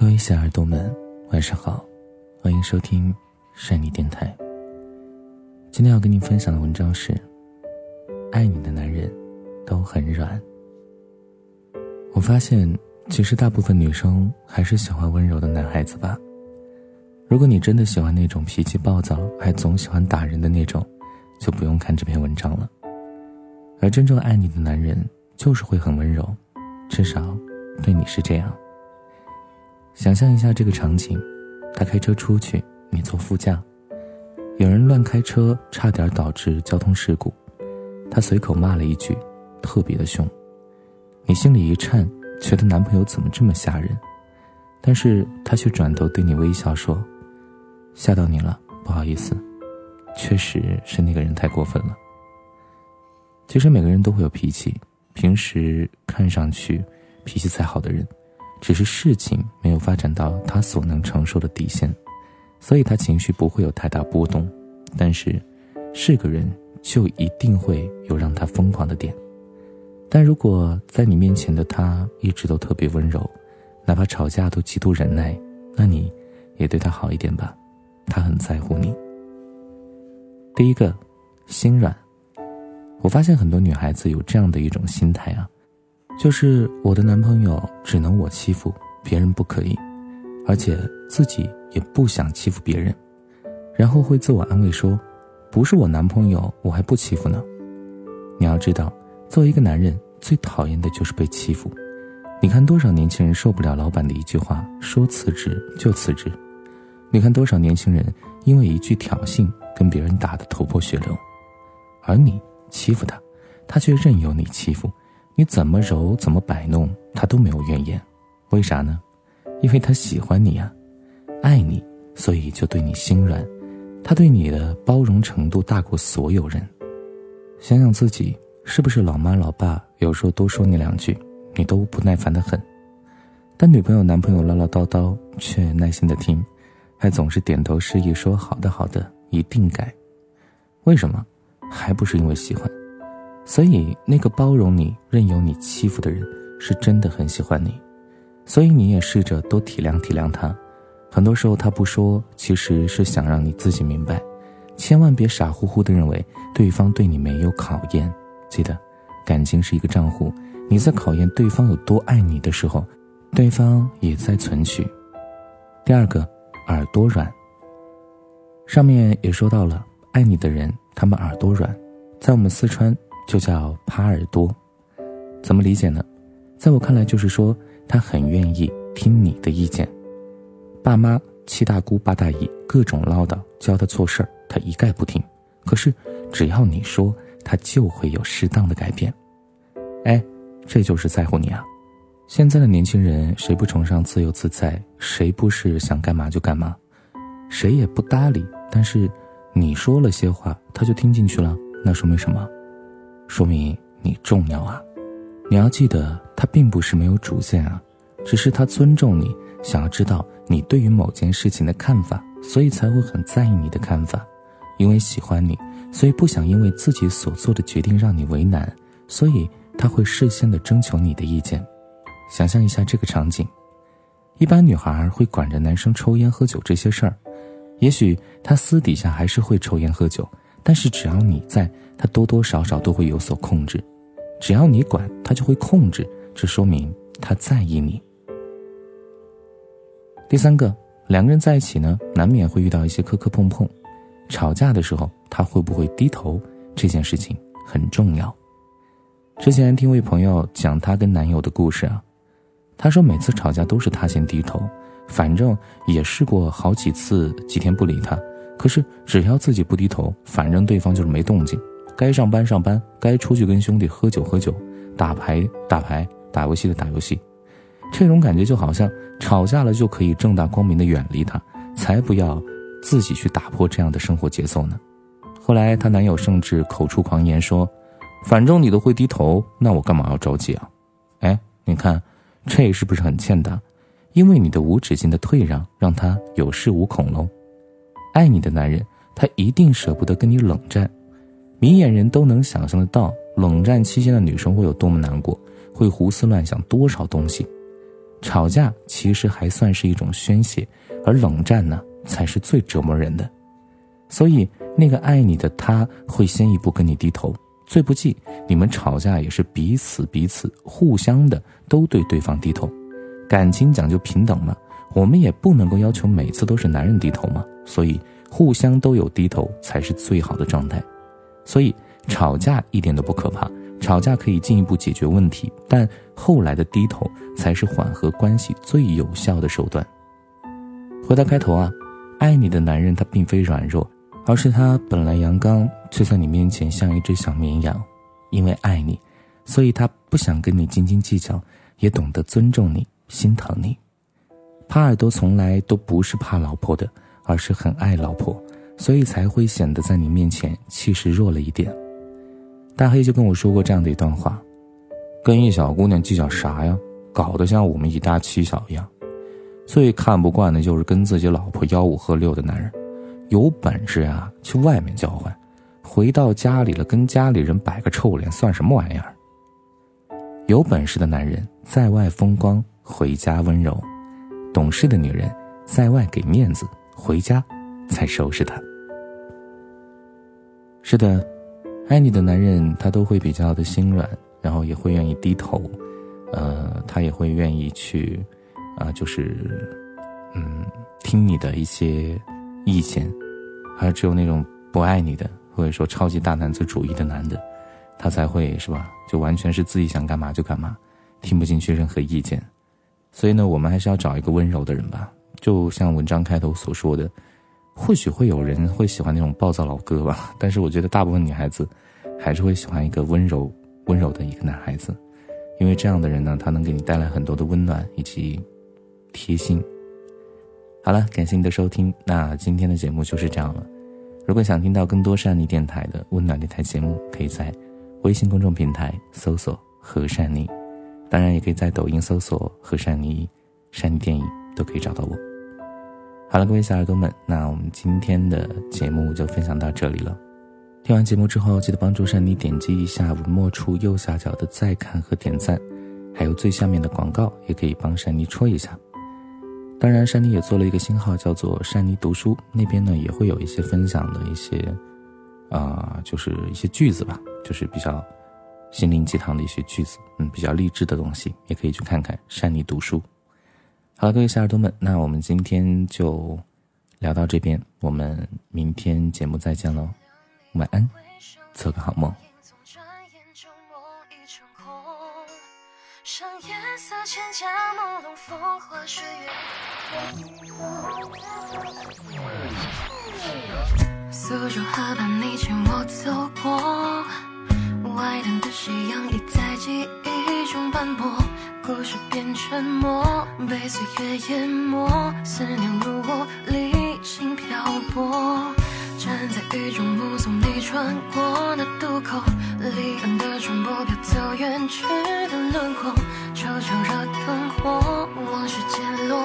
各位小耳朵们，晚上好，欢迎收听善妮电台。今天要跟您分享的文章是：爱你的男人都很软。我发现，其实大部分女生还是喜欢温柔的男孩子吧。如果你真的喜欢那种脾气暴躁还总喜欢打人的那种，就不用看这篇文章了。而真正爱你的男人，就是会很温柔，至少对你是这样。想象一下这个场景，他开车出去，你坐副驾，有人乱开车，差点导致交通事故，他随口骂了一句，特别的凶，你心里一颤，觉得男朋友怎么这么吓人，但是他却转头对你微笑说：“吓到你了，不好意思，确实是那个人太过分了。”其实每个人都会有脾气，平时看上去脾气再好的人。只是事情没有发展到他所能承受的底线，所以他情绪不会有太大波动。但是，是个人就一定会有让他疯狂的点。但如果在你面前的他一直都特别温柔，哪怕吵架都极度忍耐，那你也对他好一点吧，他很在乎你。第一个，心软。我发现很多女孩子有这样的一种心态啊。就是我的男朋友只能我欺负，别人不可以，而且自己也不想欺负别人，然后会自我安慰说：“不是我男朋友，我还不欺负呢。”你要知道，作为一个男人，最讨厌的就是被欺负。你看多少年轻人受不了老板的一句话，说辞职就辞职；你看多少年轻人因为一句挑衅跟别人打得头破血流，而你欺负他，他却任由你欺负。你怎么揉怎么摆弄，他都没有怨言，为啥呢？因为他喜欢你呀，爱你，所以就对你心软。他对你的包容程度大过所有人。想想自己是不是老妈老爸有时候多说你两句，你都不耐烦的很，但女朋友男朋友唠唠叨叨却耐心的听，还总是点头示意说好的好的，一定改。为什么？还不是因为喜欢。所以，那个包容你、任由你欺负的人，是真的很喜欢你。所以，你也试着多体谅体谅他。很多时候，他不说，其实是想让你自己明白。千万别傻乎乎的认为对方对你没有考验。记得，感情是一个账户，你在考验对方有多爱你的时候，对方也在存取。第二个，耳朵软。上面也说到了，爱你的人，他们耳朵软，在我们四川。就叫耙耳朵，怎么理解呢？在我看来，就是说他很愿意听你的意见。爸妈、七大姑八大姨各种唠叨，教他做事儿，他一概不听。可是只要你说，他就会有适当的改变。哎，这就是在乎你啊！现在的年轻人谁不崇尚自由自在？谁不是想干嘛就干嘛？谁也不搭理。但是你说了些话，他就听进去了，那说明什么？说明你重要啊！你要记得，他并不是没有主见啊，只是他尊重你，想要知道你对于某件事情的看法，所以才会很在意你的看法。因为喜欢你，所以不想因为自己所做的决定让你为难，所以他会事先的征求你的意见。想象一下这个场景：一般女孩会管着男生抽烟喝酒这些事儿，也许他私底下还是会抽烟喝酒。但是只要你在，他多多少少都会有所控制。只要你管，他就会控制。这说明他在意你。第三个，两个人在一起呢，难免会遇到一些磕磕碰碰。吵架的时候，他会不会低头？这件事情很重要。之前听位朋友讲她跟男友的故事啊，她说每次吵架都是他先低头，反正也试过好几次，几天不理他。可是只要自己不低头，反正对方就是没动静。该上班上班，该出去跟兄弟喝酒喝酒，打牌打牌，打游戏的打游戏。这种感觉就好像吵架了就可以正大光明的远离他，才不要自己去打破这样的生活节奏呢。后来她男友甚至口出狂言说：“反正你都会低头，那我干嘛要着急啊？”哎，你看，这是不是很欠打？因为你的无止境的退让，让他有恃无恐喽。爱你的男人，他一定舍不得跟你冷战。明眼人都能想象得到，冷战期间的女生会有多么难过，会胡思乱想多少东西。吵架其实还算是一种宣泄，而冷战呢，才是最折磨人的。所以，那个爱你的他会先一步跟你低头。最不济，你们吵架也是彼此彼此互相的都对对方低头。感情讲究平等嘛，我们也不能够要求每次都是男人低头嘛。所以，互相都有低头才是最好的状态。所以，吵架一点都不可怕，吵架可以进一步解决问题，但后来的低头才是缓和关系最有效的手段。回到开头啊，爱你的男人他并非软弱。而是他本来阳刚，却在你面前像一只小绵羊，因为爱你，所以他不想跟你斤斤计较，也懂得尊重你、心疼你。耙耳朵从来都不是怕老婆的，而是很爱老婆，所以才会显得在你面前气势弱了一点。大黑就跟我说过这样的一段话：跟一小姑娘计较啥呀？搞得像我们以大欺小一样。最看不惯的就是跟自己老婆吆五喝六的男人。有本事啊，去外面叫唤，回到家里了，跟家里人摆个臭脸，算什么玩意儿？有本事的男人在外风光，回家温柔；懂事的女人在外给面子，回家才收拾他。是的，爱你的男人他都会比较的心软，然后也会愿意低头，呃，他也会愿意去，啊，就是，嗯，听你的一些。意见，而只有那种不爱你的，或者说超级大男子主义的男的，他才会是吧？就完全是自己想干嘛就干嘛，听不进去任何意见。所以呢，我们还是要找一个温柔的人吧。就像文章开头所说的，或许会有人会喜欢那种暴躁老哥吧，但是我觉得大部分女孩子还是会喜欢一个温柔、温柔的一个男孩子，因为这样的人呢，他能给你带来很多的温暖以及贴心。好了，感谢你的收听，那今天的节目就是这样了。如果想听到更多善妮电台的温暖电台节目，可以在微信公众平台搜索“和善妮”，当然也可以在抖音搜索“和善妮”，善妮电影都可以找到我。好了，各位小耳朵们，那我们今天的节目就分享到这里了。听完节目之后，记得帮助善妮点击一下文末处右下角的再看和点赞，还有最下面的广告，也可以帮善妮戳一下。当然，珊妮也做了一个新号，叫做“珊妮读书”，那边呢也会有一些分享的一些，啊，就是一些句子吧，就是比较心灵鸡汤的一些句子，嗯，比较励志的东西，也可以去看看“珊妮读书”。好了，各位小耳朵们，那我们今天就聊到这边，我们明天节目再见喽，晚安，做个好梦。上夜色千家朦胧，风花雪月。苏州河畔，你牵我走过，斑驳，故事变沉默，被岁月淹没，思念如我历经漂泊。站在雨中目送你穿过那渡口，离岸的船舶飘走远去的轮廓，悄悄热灯火，往事渐落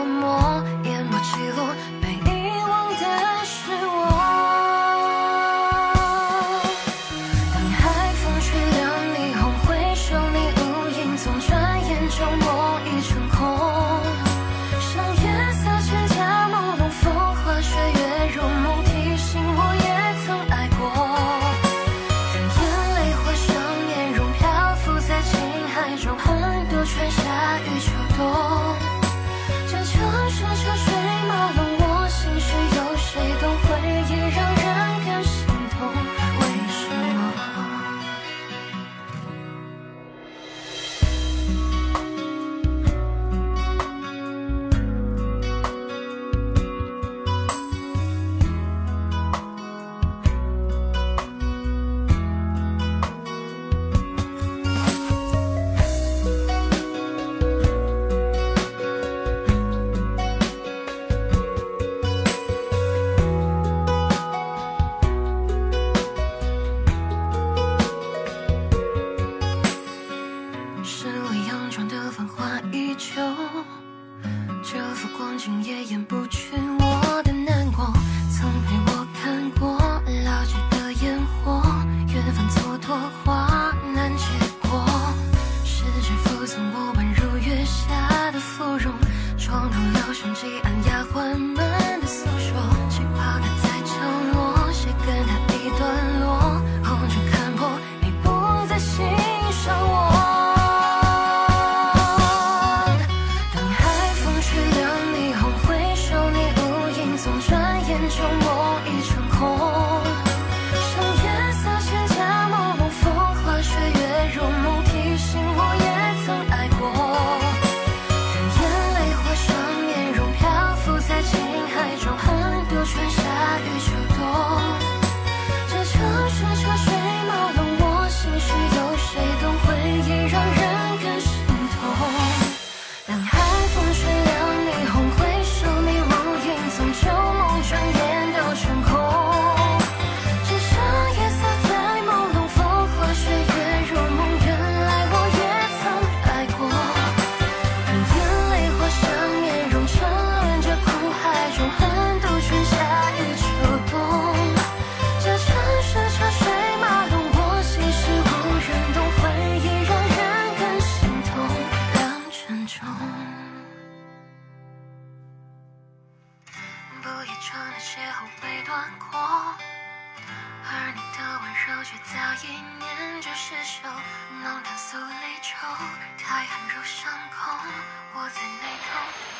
温暖。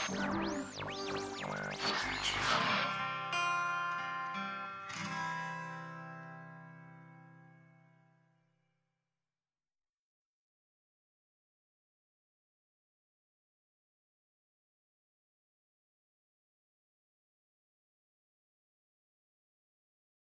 口，我在眉头。很久。